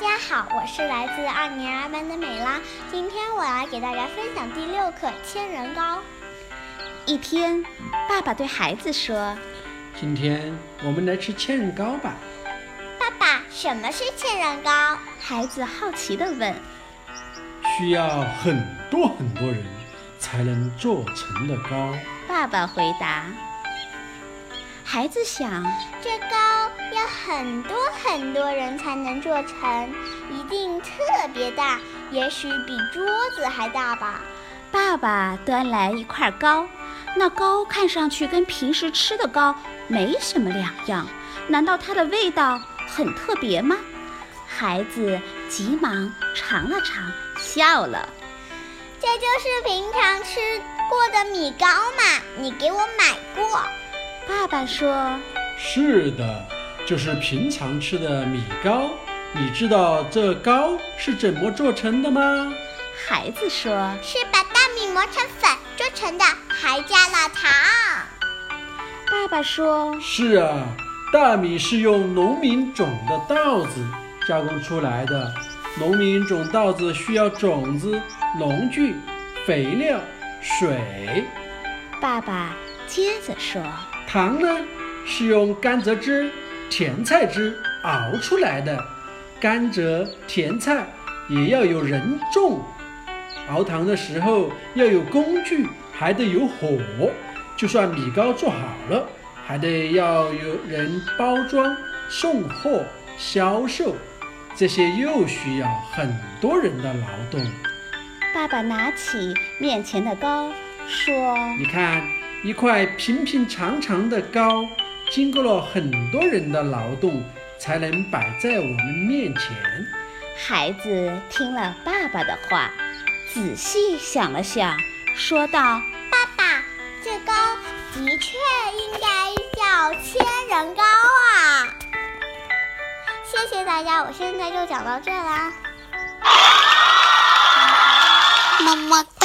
家好，我是来自二年二班的美拉。今天我来给大家分享第六课千人糕。一天，爸爸对孩子说：“今天我们来吃千人糕吧。”爸爸，什么是千人糕？孩子好奇地问。需要很多很多人才能做成的糕。爸爸回答。孩子想，这糕要很多很多人才能做成，一定特别大，也许比桌子还大吧。爸爸端来一块糕，那糕看上去跟平时吃的糕没什么两样，难道它的味道很特别吗？孩子急忙尝了尝，笑了。这就是平常吃过的米糕嘛，你给我买过。爸爸说：“是的，就是平常吃的米糕。你知道这糕是怎么做成的吗？”孩子说：“是把大米磨成粉做成的，还加了糖。”爸爸说：“是啊，大米是用农民种的稻子加工出来的。农民种稻子需要种子、农具、肥料、水。”爸爸接着说。糖呢，是用甘蔗汁、甜菜汁熬出来的。甘蔗、甜菜也要有人种。熬糖的时候要有工具，还得有火。就算米糕做好了，还得要有人包装、送货、销售，这些又需要很多人的劳动。爸爸拿起面前的糕，说：“你看。”一块平平常常的糕，经过了很多人的劳动，才能摆在我们面前。孩子听了爸爸的话，仔细想了想，说道：“爸爸，这糕的确应该叫千人糕啊！”谢谢大家，我现在就讲到这啦，么么哒，哇！